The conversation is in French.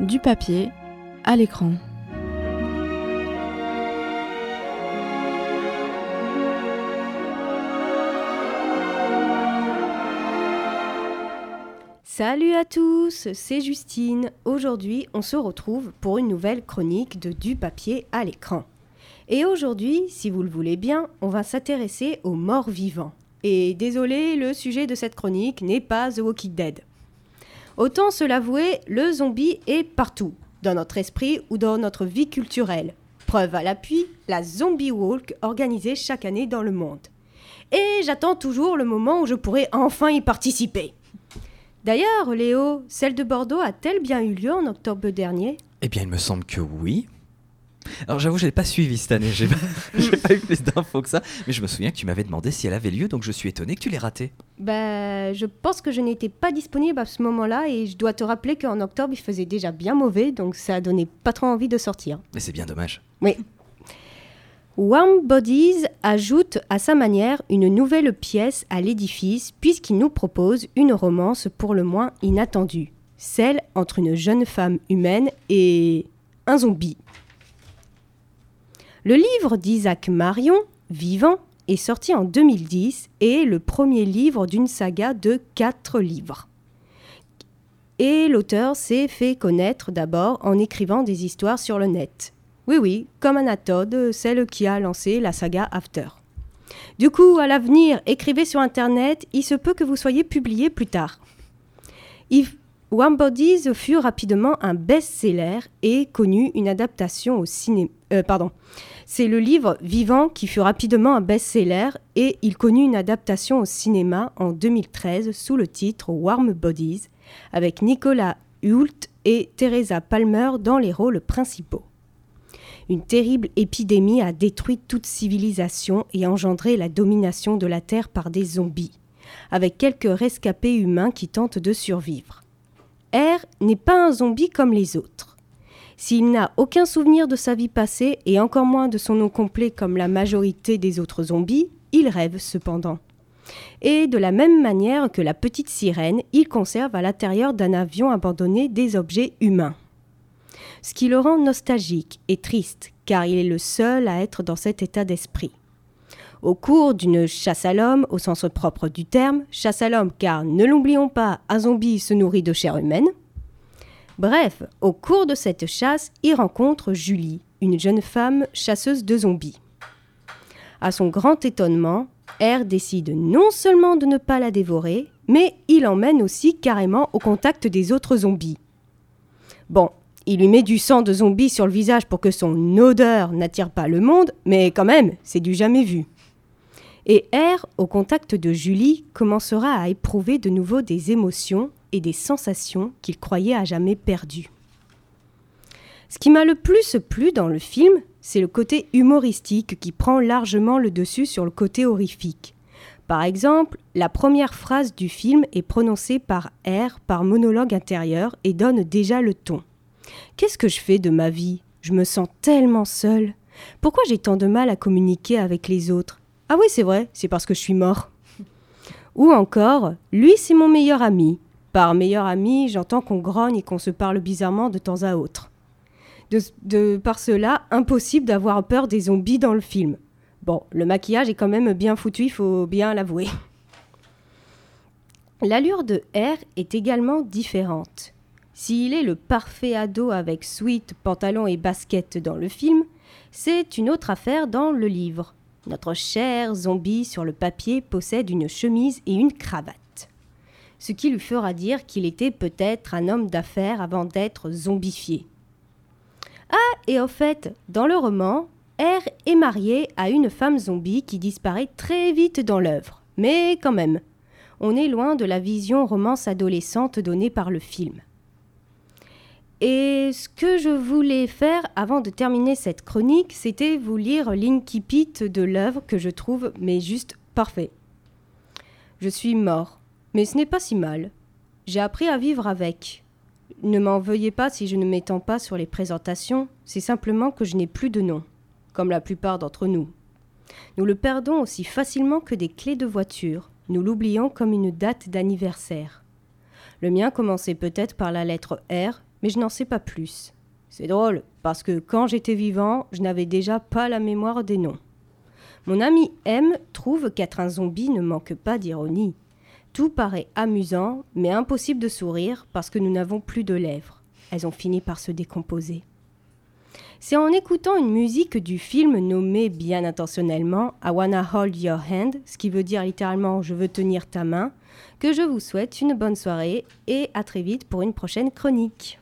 Du papier à l'écran. Salut à tous, c'est Justine. Aujourd'hui, on se retrouve pour une nouvelle chronique de Du papier à l'écran. Et aujourd'hui, si vous le voulez bien, on va s'intéresser aux morts vivants. Et désolé, le sujet de cette chronique n'est pas The Walking Dead. Autant se l'avouer, le zombie est partout, dans notre esprit ou dans notre vie culturelle. Preuve à l'appui, la Zombie Walk organisée chaque année dans le monde. Et j'attends toujours le moment où je pourrai enfin y participer. D'ailleurs, Léo, celle de Bordeaux a-t-elle bien eu lieu en octobre dernier? Eh bien, il me semble que oui. Alors j'avoue, je l'ai pas suivi cette année, j'ai pas, pas eu plus d'infos que ça, mais je me souviens que tu m'avais demandé si elle avait lieu, donc je suis étonné que tu l'aies ratée. Bah, je pense que je n'étais pas disponible à ce moment-là et je dois te rappeler qu'en octobre il faisait déjà bien mauvais, donc ça a donné pas trop envie de sortir. Mais c'est bien dommage. Oui. Warm Bodies ajoute à sa manière une nouvelle pièce à l'édifice puisqu'il nous propose une romance pour le moins inattendue, celle entre une jeune femme humaine et un zombie. Le livre d'Isaac Marion, Vivant, est sorti en 2010 et est le premier livre d'une saga de quatre livres. Et l'auteur s'est fait connaître d'abord en écrivant des histoires sur le net. Oui, oui, comme Anatode, celle qui a lancé la saga After. Du coup, à l'avenir, écrivez sur Internet, il se peut que vous soyez publié plus tard. If One Bodies fut rapidement un best-seller et connut une adaptation au cinéma. Pardon. C'est le livre Vivant qui fut rapidement un best-seller et il connut une adaptation au cinéma en 2013 sous le titre Warm Bodies avec Nicolas Hult et Teresa Palmer dans les rôles principaux. Une terrible épidémie a détruit toute civilisation et engendré la domination de la Terre par des zombies, avec quelques rescapés humains qui tentent de survivre. R n'est pas un zombie comme les autres. S'il n'a aucun souvenir de sa vie passée et encore moins de son nom complet comme la majorité des autres zombies, il rêve cependant. Et de la même manière que la petite sirène, il conserve à l'intérieur d'un avion abandonné des objets humains. Ce qui le rend nostalgique et triste, car il est le seul à être dans cet état d'esprit. Au cours d'une chasse à l'homme, au sens propre du terme, chasse à l'homme car, ne l'oublions pas, un zombie se nourrit de chair humaine, Bref, au cours de cette chasse, il rencontre Julie, une jeune femme chasseuse de zombies. À son grand étonnement, R décide non seulement de ne pas la dévorer, mais il emmène aussi carrément au contact des autres zombies. Bon, il lui met du sang de zombie sur le visage pour que son odeur n'attire pas le monde, mais quand même, c'est du jamais vu. Et R, au contact de Julie, commencera à éprouver de nouveau des émotions et des sensations qu'il croyait à jamais perdues. Ce qui m'a le plus plu dans le film, c'est le côté humoristique qui prend largement le dessus sur le côté horrifique. Par exemple, la première phrase du film est prononcée par R par monologue intérieur et donne déjà le ton. Qu'est-ce que je fais de ma vie? Je me sens tellement seule. Pourquoi j'ai tant de mal à communiquer avec les autres? Ah oui, c'est vrai, c'est parce que je suis mort. Ou encore, lui c'est mon meilleur ami, par meilleur ami, j'entends qu'on grogne et qu'on se parle bizarrement de temps à autre. De, par cela, impossible d'avoir peur des zombies dans le film. Bon, le maquillage est quand même bien foutu, il faut bien l'avouer. L'allure de R est également différente. S'il est le parfait ado avec suite, pantalon et basket dans le film, c'est une autre affaire dans le livre. Notre cher zombie sur le papier possède une chemise et une cravate ce qui lui fera dire qu'il était peut-être un homme d'affaires avant d'être zombifié. Ah, et au fait, dans le roman, R est marié à une femme zombie qui disparaît très vite dans l'œuvre. Mais quand même, on est loin de la vision romance adolescente donnée par le film. Et ce que je voulais faire avant de terminer cette chronique, c'était vous lire l'incipit de l'œuvre que je trouve mais juste parfait. Je suis mort. Mais ce n'est pas si mal. J'ai appris à vivre avec. Ne m'en veuillez pas si je ne m'étends pas sur les présentations, c'est simplement que je n'ai plus de nom, comme la plupart d'entre nous. Nous le perdons aussi facilement que des clés de voiture, nous l'oublions comme une date d'anniversaire. Le mien commençait peut-être par la lettre R, mais je n'en sais pas plus. C'est drôle, parce que quand j'étais vivant, je n'avais déjà pas la mémoire des noms. Mon ami M trouve qu'être un zombie ne manque pas d'ironie. Tout paraît amusant, mais impossible de sourire parce que nous n'avons plus de lèvres. Elles ont fini par se décomposer. C'est en écoutant une musique du film nommé bien intentionnellement I Wanna Hold Your Hand, ce qui veut dire littéralement Je veux tenir ta main, que je vous souhaite une bonne soirée et à très vite pour une prochaine chronique.